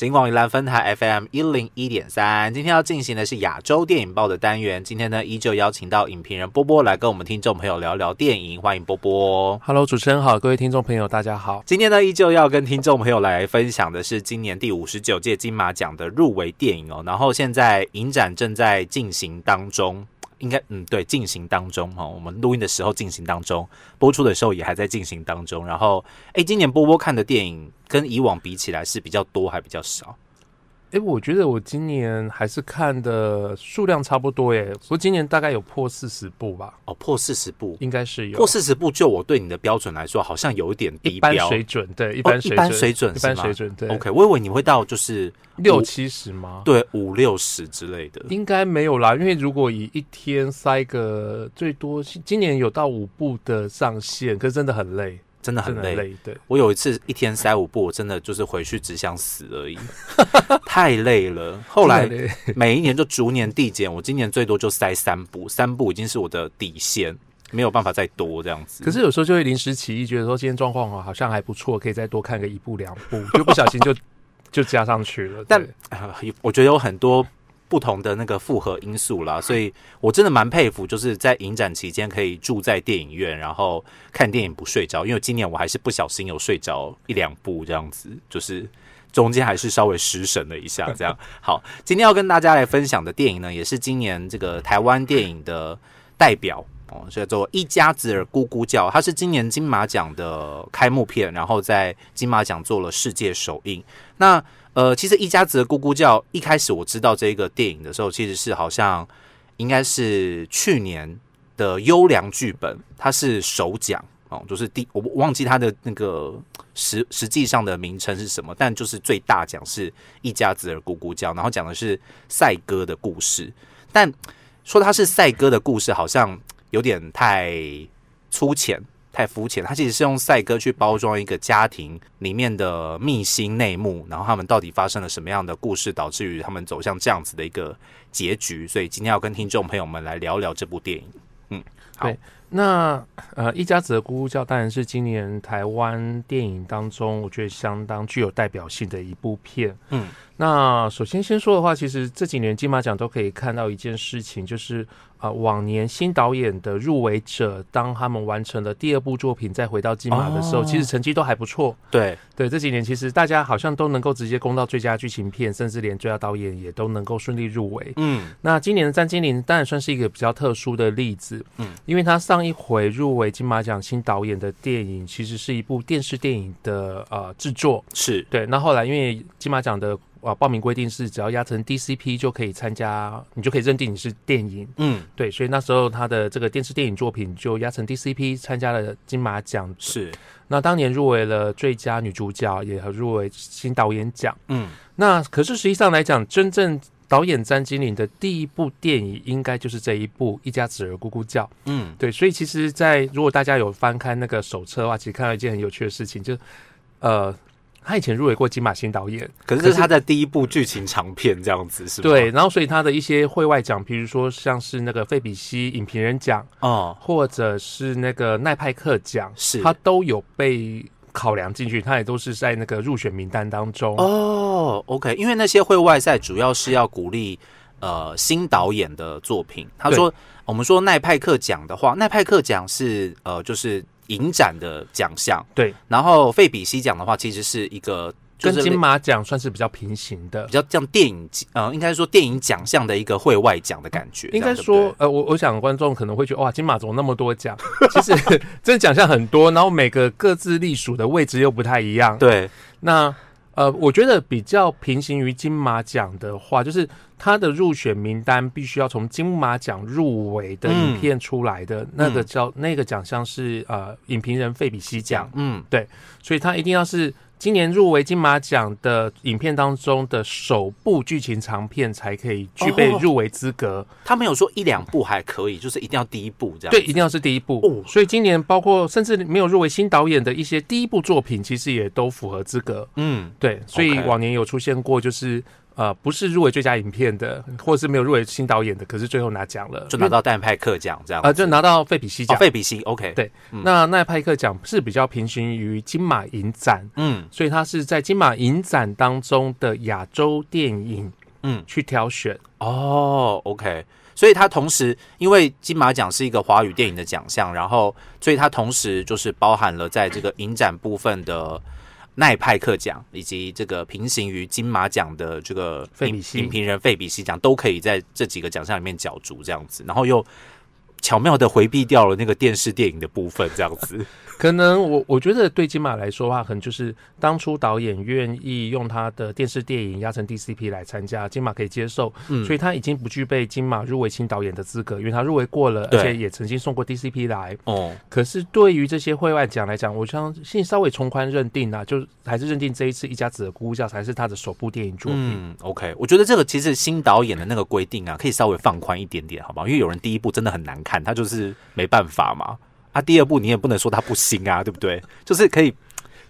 金广宜兰分台 FM 一零一点三，今天要进行的是亚洲电影报的单元。今天呢，依旧邀请到影评人波波来跟我们听众朋友聊聊电影，欢迎波波。Hello，主持人好，各位听众朋友，大家好。今天呢，依旧要跟听众朋友来分享的是今年第五十九届金马奖的入围电影哦。然后现在影展正在进行当中，应该嗯对，进行当中哈。我们录音的时候进行当中，播出的时候也还在进行当中。然后，哎，今年波波看的电影跟以往比起来是比较多还比较少？哎、我觉得我今年还是看的数量差不多耶，我今年大概有破四十部吧，哦，破四十部，应该是有破四十部，就我对你的标准来说，好像有一点一般低标。水准，对，一一般水准，一般水准一般是吗水准，对 OK，我以为你会到就是 六七十吗？对五六十之类的。应该没有啦，因为如果以一天塞个最多，今年有到五部的上限，可是真的很累，真的很累。对。我有一次一天塞五部，我真的就是回去只想死而已，太累了。后来每一年就逐年递减，我今年最多就塞三部，三部已经是我的底线，没有办法再多这样子。可是有时候就会临时起意，觉得说今天状况好好像还不错，可以再多看个一部两部，就不小心就 就加上去了。但我觉得有很多不同的那个复合因素啦，所以我真的蛮佩服，就是在影展期间可以住在电影院，然后看电影不睡着。因为今年我还是不小心有睡着一两部这样子，就是中间还是稍微失神了一下。这样好，今天要跟大家来分享的电影呢，也是今年这个台湾电影的代表。哦，叫做《一家子儿咕咕叫》，它是今年金马奖的开幕片，然后在金马奖做了世界首映。那呃，其实一家子的咕咕叫，一开始我知道这个电影的时候，其实是好像应该是去年的优良剧本，它是首奖哦，就是第我忘记它的那个实实际上的名称是什么，但就是最大奖是一家子的咕咕叫，然后讲的是赛鸽的故事，但说它是赛鸽的故事，好像有点太粗浅。太肤浅，他其实是用赛哥去包装一个家庭里面的秘辛内幕，然后他们到底发生了什么样的故事，导致于他们走向这样子的一个结局。所以今天要跟听众朋友们来聊聊这部电影。嗯，好那呃，一家子的咕咕叫当然是今年台湾电影当中，我觉得相当具有代表性的一部片。嗯，那首先先说的话，其实这几年金马奖都可以看到一件事情，就是啊、呃往年新导演的入围者，当他们完成了第二部作品再回到金马的时候，哦其实成绩都还不错。对，对，这几年其实大家好像都能够直接攻到最佳剧情片，甚至连最佳导演也都能够顺利入围。嗯，那今年的詹金玲当然算是一个比较特殊的例子，嗯嗯，因为他上一回入围金马奖新导演的电影，其实是一部电视电影的呃制作，是，对。那后来因为金马奖的呃报名规定是只要压成 DCP 就可以参加，你就可以认定你是电影，嗯，对，所以那时候他的这个电视电影作品就压成 DCP 参加了金马奖，是，那当年入围了最佳女主角，也入围新导演奖。嗯，那可是实际上来讲，真正导演詹金玲的第一部电影，应该就是这一部《一家子儿咕咕叫》。嗯，对，所以其实在，如果大家有翻看那个手册的话，其实看到一件很有趣的事情，就呃，他以前入围过金马新导演，可是这是他的第一部剧情长片，这样子是吧？对，，然后所以他的一些会外奖，比如说像是那个费比西影评人奖，哦，或者是那个奈派克奖，是他都有被考量进去，他也都是在那个入选名单当中。哦，OK，因为那些会外赛主要是要鼓励呃新导演的作品。他说，我们说奈派克奖的话，奈派克奖是呃就是影展的奖项，对，然后费比西奖的话，其实是一个就是跟金马奖算是比较平行的比。较像电影呃，应该说电影奖项的一个会外奖的感觉。应该说，呃，我我想观众可能会觉得，哇，金马怎么那么多奖？其实真的奖项很多，然后每个各自隶属的位置又不太一样。对，那呃，我觉得比较平行于金马奖的话，就是它的入选名单必须要从金马奖入围的影片出来的，那个叫那个奖项是呃影评人费比西奖，嗯，对所以它一定要是今年入围金马奖的影片当中的首部剧情长片才可以具备哦入围资格。他没有说一两部还可以，就是一定要第一部这样。对，一定要是第一部。哦所以今年包括甚至没有入围新导演的一些第一部作品，其实也都符合资格。嗯，对，所以往年有出现过，就是呃不是入围最佳影片的，或是没有入围新导演的，可是最后拿奖了，就拿到戴派克奖这样啊，就拿到费比西奖。费比西，OK，对，那奈派克奖是比较平行于金马影展，嗯，所以它是在金马影展当中的亚洲电影，嗯，去挑选。哦，OK。所以它同时，因为金马奖是一个华语电影的奖项，然后，所以它同时就是包含了在这个影展部分的奈派克奖，以及这个平行于金马奖的这个影影评人费比西奖，都可以在这几个奖项里面角逐这样子，然后又巧妙的回避掉了那个电视电影的部分，这样子。可能我我觉得对金马来说的话，可能就是当初导演愿意用他的电视电影压成 DCP 来参加，金马可以接受，嗯，所以他已经不具备金马入围新导演的资格，因为他入围过了，而且也曾经送过 DCP 来。哦，可是对于这些会外奖来讲，我相信稍微从宽认定啊，就还是认定这一次一家子的咕咕叫才是他的首部电影作品。嗯，OK，我觉得这个其实新导演的那个规定啊，可以稍微放宽一点点，好不好？因为有人第一部真的很难看，他就是没办法嘛。啊，第二部你也不能说他不行啊，对不对？就是可以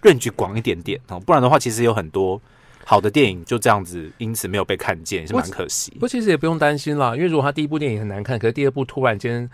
认局广一点点哦，不然的话，其实有很多好的电影就这样子，因此没有被看见，是蛮可惜。不过其实也不用担心啦，因为如果他第一部电影很难看，可是第二部突然间。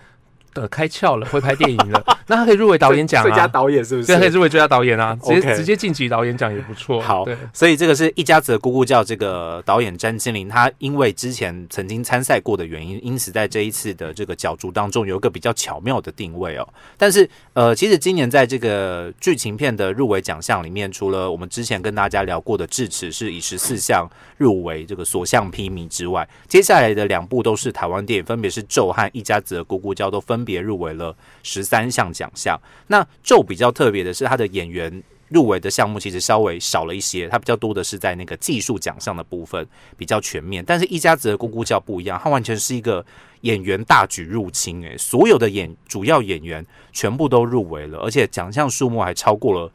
呃，开窍了，会拍电影了，那他可以入围导演奖啊，最佳导演是不是？对，可以入围最佳导演啊，直接直接晋级导演奖也不错。好，所以这个是一家子的姑姑叫这个导演詹金玲，他因为之前曾经参赛过的原因，因此在这一次的这个角逐当中有一个比较巧妙的定位哦。但是呃，其实今年在这个剧情片的入围奖项里面，除了我们之前跟大家聊过的《智齿》是以十四项入围这个所向披靡之外，接下来的两部都是台湾电影，分别是《咒》和《一家子的姑姑叫》都分。别入围了十三项奖项。那就比较特别的是，他的演员入围的项目其实稍微少了一些，他比较多的是在那个技术奖项的部分比较全面。但是一家子的咕咕叫不一样，它完全是一个演员大举入侵，诶，所有的演主要演员全部都入围了，而且奖项数目还超过了。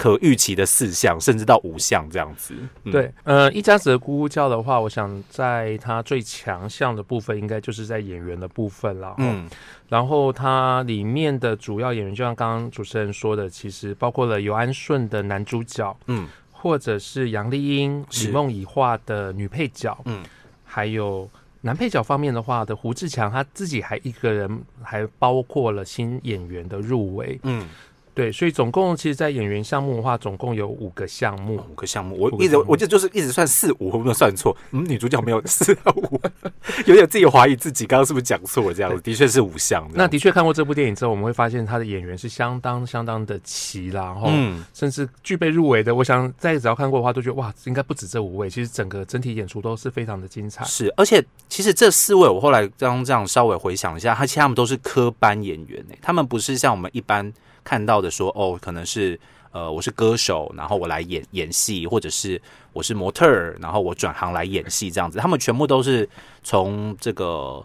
可预期的四项，甚至到五项这样子。对，呃，一家子的咕咕叫的话，我想在它最强项的部分，应该就是在演员的部分了。嗯，然后它里面的主要演员，就像刚刚主持人说的，其实包括了尤安顺的男主角，嗯，或者是杨丽英、李梦以画的女配角，嗯，还有男配角方面的话的胡志强，他自己还一个人，还包括了新演员的入围，嗯。对，所以总共其实，在演员项目的话，总共有五个项目。五个项目，我一直我记得就是一直算四五，我没有算错。嗯，女主角没有四五，有点自己怀疑自己刚刚是不是讲错了这样子。的确是五项。那的确看过这部电影之后，我们会发现他的演员是相当相当的齐啦，然后甚至具备入围的。我想再只要看过的话，都觉得哇，应该不止这五位。其实整个整体演出都是非常的精彩。是，而且其实这四位，我后来刚这样稍微回想一下，他其实他们都是科班演员诶，他们不是像我们一般。看到的说哦，可能是呃，我是歌手，然后我来演演戏，或者是我是模特儿，然后我转行来演戏这样子。他们全部都是从这个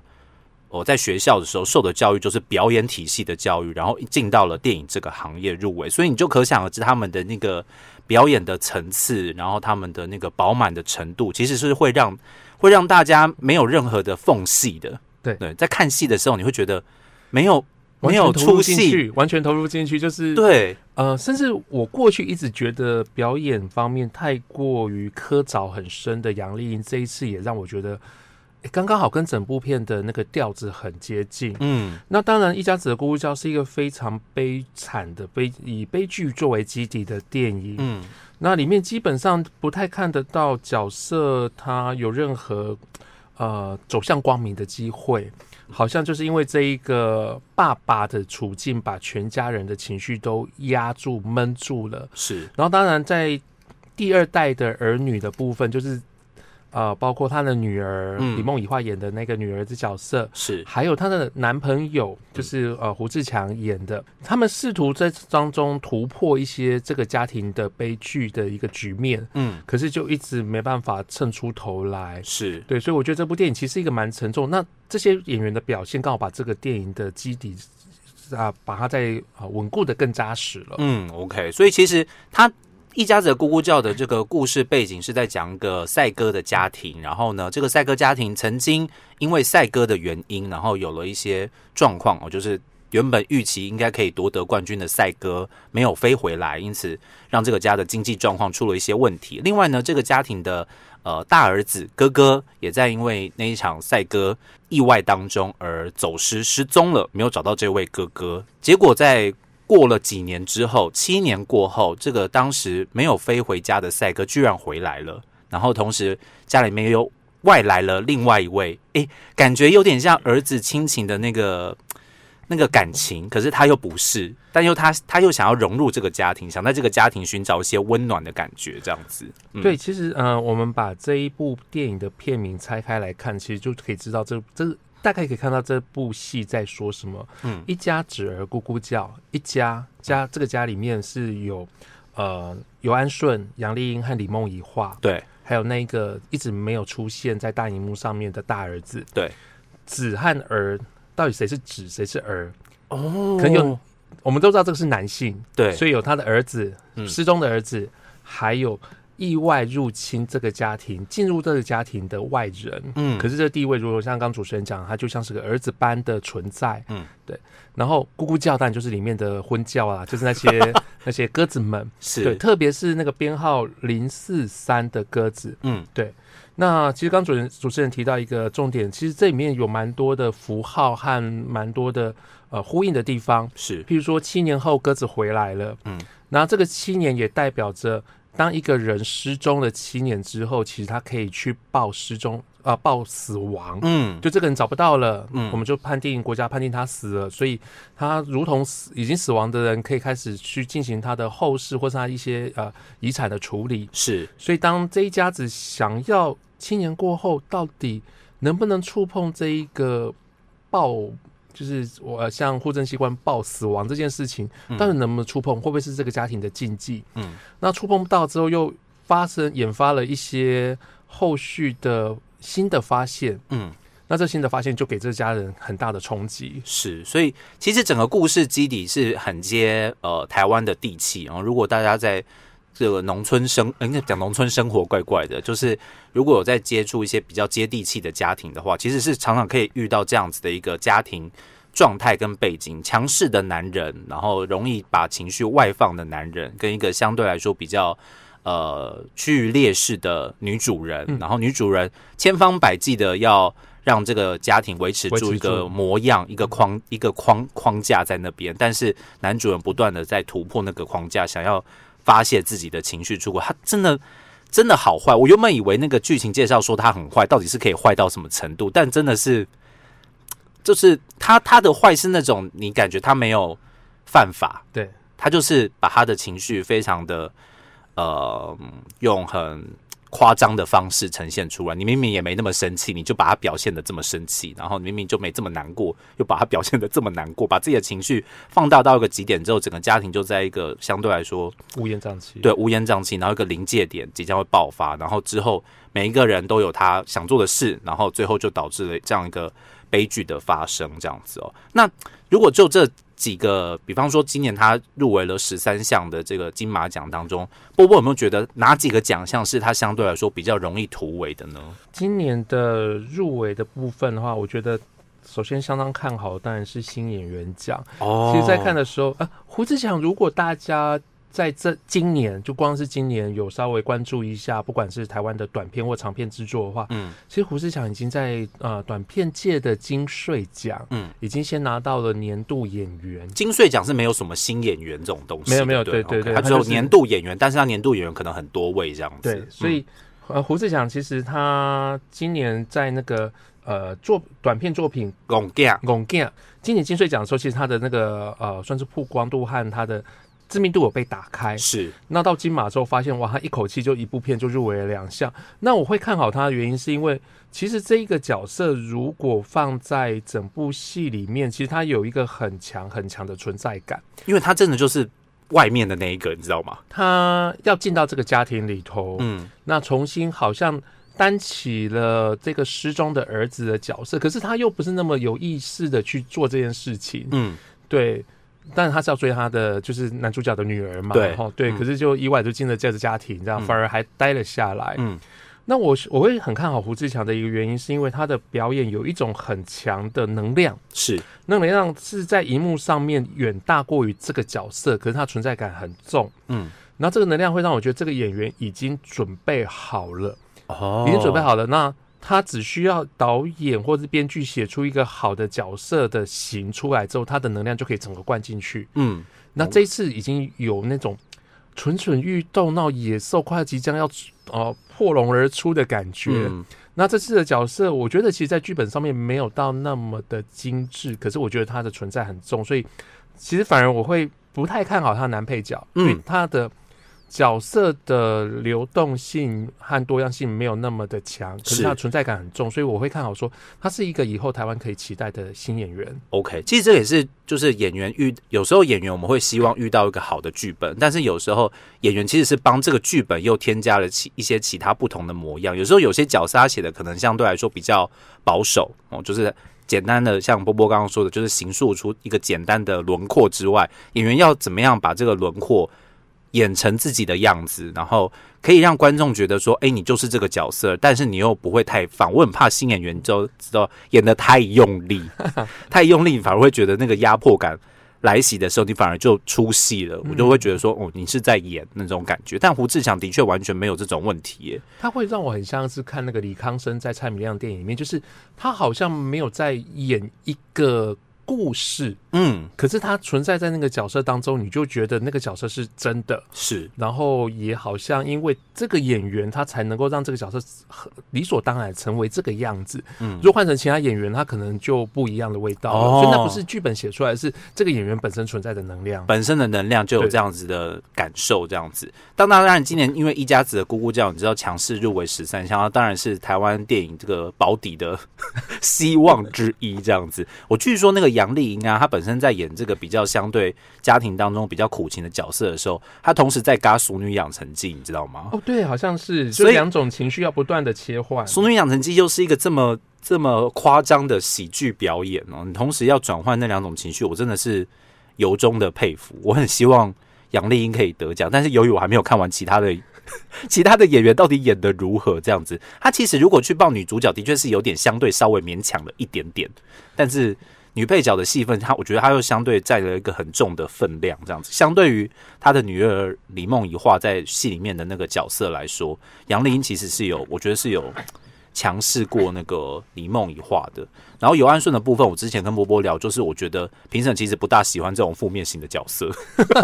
我在学校的时候受的教育，就是表演体系的教育，然后进到了电影这个行业入围。所以你就可想而知，他们的那个表演的层次，然后他们的那个饱满的程度，其实是会让会让大家没有任何的缝隙的。对对，在看戏的时候，你会觉得没有。没有出戏，完全投入进去，就是对，呃，甚至我过去一直觉得表演方面太过于苛凿很深的杨丽英，这一次也让我觉得刚刚好跟整部片的那个调子很接近。嗯，那当然，《一家子的咕咕叫》是一个非常悲惨的悲以悲剧作为基底的电影。嗯，那里面基本上不太看得到角色他有任何呃走向光明的机会。好像就是因为这一个爸爸的处境，把全家人的情绪都压住、闷住了。是，然后当然在第二代的儿女的部分，就是。呃，包括他的女儿李梦以画演的那个女儿的角色是，还有她的男朋友，就是呃胡志强演的。他们试图在当中突破一些这个家庭的悲剧的一个局面，嗯，可是就一直没办法蹭出头来。是对，所以我觉得这部电影其实一个蛮沉重。那这些演员的表现刚好把这个电影的基底啊，把它再啊稳固的更扎实了。嗯，OK，所以其实他。一家子咕咕叫的这个故事背景是在讲一个赛哥的家庭，然后呢，这个赛哥家庭曾经因为赛哥的原因，然后有了一些状况哦，就是原本预期应该可以夺得冠军的赛哥没有飞回来，因此让这个家的经济状况出了一些问题。另外呢，这个家庭的呃大儿子哥哥也在因为那一场赛哥意外当中而走失失踪了，没有找到这位哥哥。结果在过了几年之后，七年过后，这个当时没有飞回家的赛哥居然回来了，然后同时家里面又外来了另外一位，诶，感觉有点像儿子亲情的那个那个感情，可是他又不是，但又他他又想要融入这个家庭，想在这个家庭寻找一些温暖的感觉，这样子。嗯对，其实呃，我们把这一部电影的片名拆开来看，其实就可以知道这这大概可以看到这部戏在说什么。嗯。一家子儿咕咕叫，一家家这个家里面是有呃尤安顺、杨丽英和李梦怡画，对。还有那个一直没有出现在大荧幕上面的大儿子。对，子和儿到底谁是子，谁是儿？哦。可能有我们都知道这个是男性，对，所以有他的儿子，嗯。失踪的儿子，还有意外入侵这个家庭、进入这个家庭的外人。嗯可是这个地位，如果像刚主持人讲，他就像是个儿子般的存在。嗯，对。然后咕咕叫，当然就是里面的婚教啊，就是那些那些鸽子们。是对，特别是那个编号零四三的鸽子。嗯对那其实刚主持人主持人提到一个重点，其实这里面有蛮多的符号和蛮多的呃呼应的地方。是譬如说，七年后鸽子回来了，嗯嗯，然后这个七年也代表着，当一个人失踪了七年之后，其实他可以去报失踪啊、报死亡，嗯。就这个人找不到了，嗯。嗯，我们就判定国家判定他死了，所以他如同死已经死亡的人，可以开始去进行他的后事或是他一些呃遗产的处理。是。所以当这一家子想要七年过后，到底能不能触碰这一个报，就是我呃像户政机关报死亡这件事情，嗯到底能不能触碰？会不会是这个家庭的禁忌？嗯那触碰不到之后，又发生引发了一些后续的新的发现。嗯。那这新的发现就给这家人很大的冲击。是，所以其实整个故事基底是很接呃台湾的地气。然后，如果大家在这个农村生，应该讲农村生活怪怪的，就是如果有在接触一些比较接地气的家庭的话，其实是常常可以遇到这样子的一个家庭状态跟背景：强势的男人，然后容易把情绪外放的男人，跟一个相对来说比较。呃，趋于劣势的女主人，嗯然后女主人千方百计的要让这个家庭维持住一个模样、一个框、一个框框架在那边，但是男主人不断的在突破那个框架，想要发泄自己的情绪出轨。他真的真的好坏，我原本以为那个剧情介绍说他很坏，到底是可以坏到什么程度？但真的是，就是他他的坏是那种你感觉他没有犯法，对，他就是把他的情绪非常的呃用很夸张的方式呈现出来。你明明也没那么生气，你就把它表现的这么生气，然后明明就没这么难过，又把它表现的这么难过，把自己的情绪放大到一个极点之后，整个家庭就在一个相对来说乌烟瘴气。对乌烟瘴气，然后一个临界点即将会爆发，然后之后每一个人都有他想做的事，然后最后就导致了这样一个悲剧的发生，这样子哦。那如果就这几个，比方说今年他入围了十三项的这个金马奖当中，波波有没有觉得哪几个奖项是他相对来说比较容易突围的呢？今年的入围的部分的话，我觉得首先相当看好，当然是新演员奖。哦其实，在看的时候，啊，胡子奖，如果大家在这今年就光是今年有稍微关注一下，不管是台湾的短片或长片制作的话，嗯。其实胡子奖已经在呃短片界的金穗奖，嗯，已经先拿到了年度演员。金穗奖是没有什么新演员这种东西，没有没有对对？对他只有年度演员，但是他年度演员可能很多位这样子，对，所以、呃，胡子奖其实他今年在那个呃作短片作品拱架《拱 g 今年金穗奖的时候，其实他的那个呃算是曝光度和他的知名度有被打开。是那到金马之后，发现哇，他一口气就一部片就入围了两项。那我会看好他的原因，是因为其实这一个角色如果放在整部戏里面，其实他有一个很强很强的存在感。因为他真的就是外面的那一个，你知道吗？他要进到这个家庭里头，嗯，那重新好像担起了这个失踪的儿子的角色，可是他又不是那么有意识的去做这件事情。嗯，对，但是他是要追他的就是男主角的女儿嘛，对齁对，嗯可是就意外就进了这个家庭，这样、嗯反而还待了下来。嗯那我我会很看好胡志强的一个原因，是因为他的表演有一种很强的能量，是那能量是在荧幕上面远大过于这个角色，可是他存在感很重。嗯，然后这个能量会让我觉得这个演员已经准备好了，哦已经准备好了。那他只需要导演或者编剧写出一个好的角色的形出来之后，他的能量就可以整个灌进去。嗯，那这一次已经有那种蠢蠢欲动、闹野兽快要即将要呃破笼而出的感觉。嗯那这次的角色，我觉得其实，在剧本上面没有到那么的精致，可是我觉得他的存在很重，所以其实反而我会不太看好他男配角，嗯因为他的角色的流动性和多样性没有那么的强，可是是他存在感很重，所以我会看好说他是一个以后台湾可以期待的新演员。OK，其实这也是就是演员遇有时候演员我们会希望遇到一个好的剧本，但是有时候演员其实是帮这个剧本又添加了其一些其他不同的模样。有时候有些角色他写的可能相对来说比较保守哦，就是简单的像波波刚刚说的，就是形塑出一个简单的轮廓之外，演员要怎么样把这个轮廓演成自己的样子，然后可以让观众觉得说，哎，你就是这个角色，但是你又不会太放。我很怕新演员就知道演的太用力，太用力，反而会觉得那个压迫感来袭的时候，你反而就出戏了。我就会觉得说，哦，你是在演那种感觉。但胡志强的确完全没有这种问题耶。他会让我很像是看那个李康生在蔡明亮电影里面，就是他好像没有在演一个故事，嗯，可是他存在在那个角色当中，你就觉得那个角色是真的，是然后也好像因为这个演员，他才能够让这个角色很理所当然成为这个样子。嗯如果换成其他演员，他可能就不一样的味道了。哦所以那不是剧本写出来，是这个演员本身存在的能量。本身的能量就有这样子的感受，这样子。当当然，今年因为一家子的咕咕叫，你知道强势入围十三项，当然是台湾电影这个保底的 希望之一，这样子。我据说那个杨丽英啊，她本身在演这个比较相对家庭当中比较苦情的角色的时候，他同时在嘎《熟女养成记》，你知道吗？哦，对，好像是，所以两种情绪要不断的切换《熟女养成记》又是一个这么这么夸张的喜剧表演哦，你同时要转换那两种情绪，我真的是由衷的佩服。我很希望杨丽英可以得奖，但是由于我还没有看完其他的 其他的演员到底演的如何，这样子，她其实如果去报女主角，的确是有点相对稍微勉强了一点点，但是。女配角的戏份，她我觉得她又相对占了一个很重的分量，这样子。相对于她的女儿李梦怡画在戏里面的那个角色来说，杨丽英其实是有，我觉得是有强势过那个李梦怡画的。然后尤安顺的部分，我之前跟波波聊，就是我觉得评审其实不大喜欢这种负面型的角色，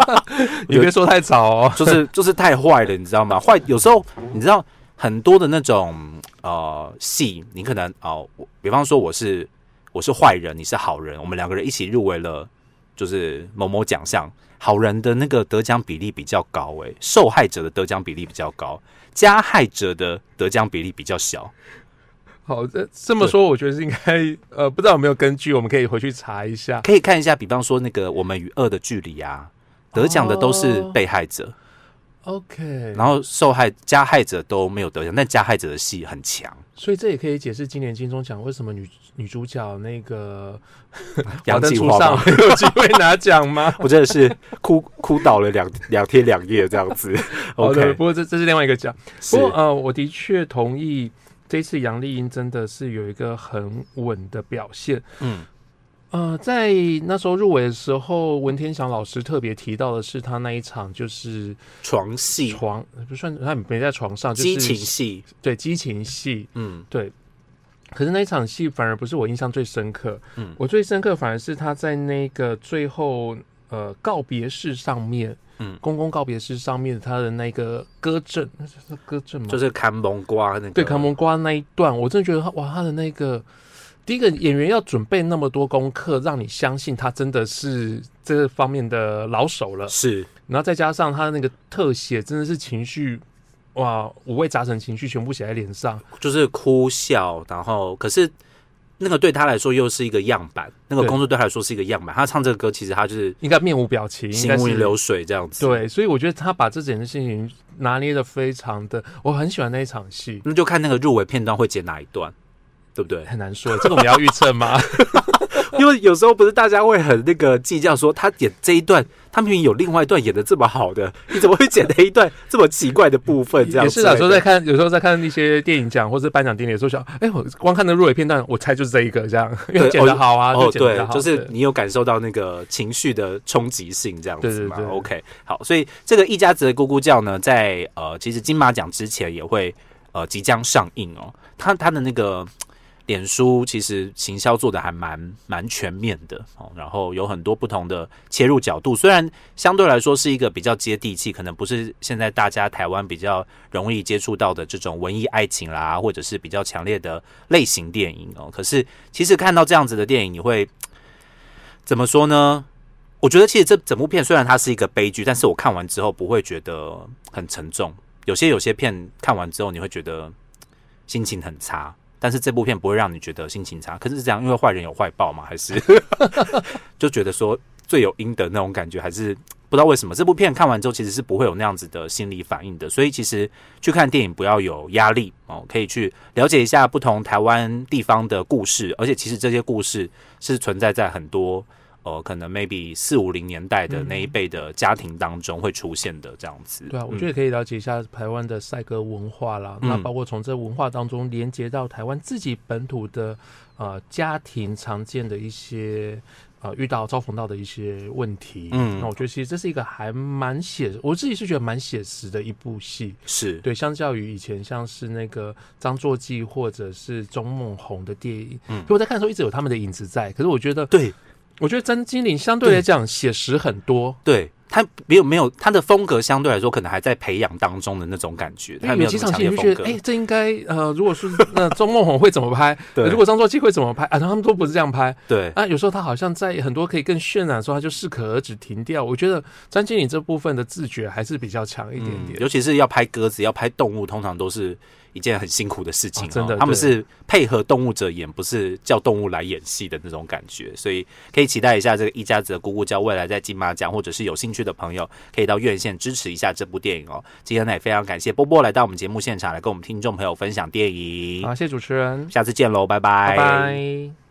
你别说太早哦。就是就是太坏了，你知道吗？坏有时候你知道很多的那种呃戏，你可能哦、我比方说我是我是坏人，你是好人，我们两个人一起入围了，就是某某奖项，好人的那个得奖比例比较高、诶，受害者的得奖比例比较高，加害者的得奖比例比较小。好，这这么说，我觉得是应该，呃，不知道有没有根据，我们可以回去查一下。可以看一下，比方说那个《我们与恶的距离》啊，得奖的都是被害者，OK，然后受害加害者都没有得奖，但加害者的戏很强。所以这也可以解释今年金钟奖为什么女女主角那个 杨华灯继华吗？初 上有机会拿奖吗？我真的是哭哭倒了两两天两夜这样子。好的，OK，不过这这是另外一个奖。是不过呃，我的确同意这次杨丽英真的是有一个很稳的表现。嗯呃，在那时候入围的时候，文天祥老师特别提到的是他那一场就是床戏、床不算他没在床上，就是激情戏，对激情戏，嗯。对。可是那一场戏反而不是我印象最深刻，嗯。我最深刻反而是他在那个最后呃告别式上面，嗯。公公告别式上面他的那个歌阵，那是是歌阵吗？就是看蒙瓜那个，对，看蒙瓜那一段，我真的觉得他哇，他的那个第一个演员要准备那么多功课，让你相信他真的是这方面的老手了。是然后再加上他的那个特写，真的是情绪哇，五味杂陈情绪全部写在脸上。就是哭笑，然后可是那个对他来说又是一个样板，那个工作对他来说是一个样板。他唱这个歌，其实他就是应该面无表情，行云流水这样子。，对，所以我觉得他把这整件事情拿捏的非常的，我很喜欢那一场戏。那就看那个入围片段会剪哪一段。对不对？很难说，这个我们要预测吗？因为有时候不是大家会很那个计较，说他演这一段，他明明有另外一段演的这么好的，你怎么会剪了一段这么奇怪的部分？这样也是啊，有时候在看，有时候在看一些电影奖或者颁奖典礼的时候，想，哎，我光看那入围片段，我猜就是这一个这样，因为剪的好啊，哦，对，就是你有感受到那个情绪的冲击性这样子嘛？OK，好，所以这个一家子的咕咕叫呢，在呃，其实金马奖之前也会呃即将上映哦，他他的那个。脸书其实行销做的还蛮蛮全面的哦，然后有很多不同的切入角度，虽然相对来说是一个比较接地气，可能不是现在大家台湾比较容易接触到的这种文艺爱情啦，或者是比较强烈的类型电影哦。可是其实看到这样子的电影，你会怎么说呢？我觉得其实这整部片虽然它是一个悲剧，但是我看完之后不会觉得很沉重。有些有些片看完之后，你会觉得心情很差。但是这部片不会让你觉得心情差，可是这样，因为坏人有坏报嘛，还是 就觉得说罪有应得那种感觉，还是不知道为什么这部片看完之后其实是不会有那样子的心理反应的。所以其实去看电影不要有压力哦，可以去了解一下不同台湾地方的故事，而且其实这些故事是存在在很多。呃，可能 maybe 四五零年代的那一辈的家庭当中会出现的这样子。对啊，我觉得可以了解一下台湾的赛歌文化啦。那包括从这文化当中连接到台湾自己本土的呃家庭常见的一些呃遇到遭逢到的一些问题。嗯，那我觉得其实这是一个还蛮写，我自己是觉得蛮写实的一部戏。是对，相较于以前像是那个张作骥或者是钟梦红的电影，嗯，我在看的时候一直有他们的影子在。可是我觉得对。我觉得张金玲相对来讲写实很多，对他没有没有他的风格相对来说可能还在培养当中的那种感觉，他没有几场戏就觉得，哎，这应该呃，如果是那周梦红会怎么拍？对，如果张作骥会怎么拍？啊，他们都不是这样拍，对啊，有时候他好像在很多可以更渲染的时候，他就适可而止停掉。我觉得张经理这部分的自觉还是比较强一点点，尤其是要拍鸽子、要拍动物，通常都是。一件很辛苦的事情，真的，他们是配合动物者演，不是叫动物来演戏的那种感觉，所以可以期待一下这个一家子的咕咕叫未来在金马奖，或者是有兴趣的朋友可以到院线支持一下这部电影哦。今天呢也非常感谢波波来到我们节目现场来跟我们听众朋友分享电影，好，谢谢主持人，下次见喽，拜拜，拜拜。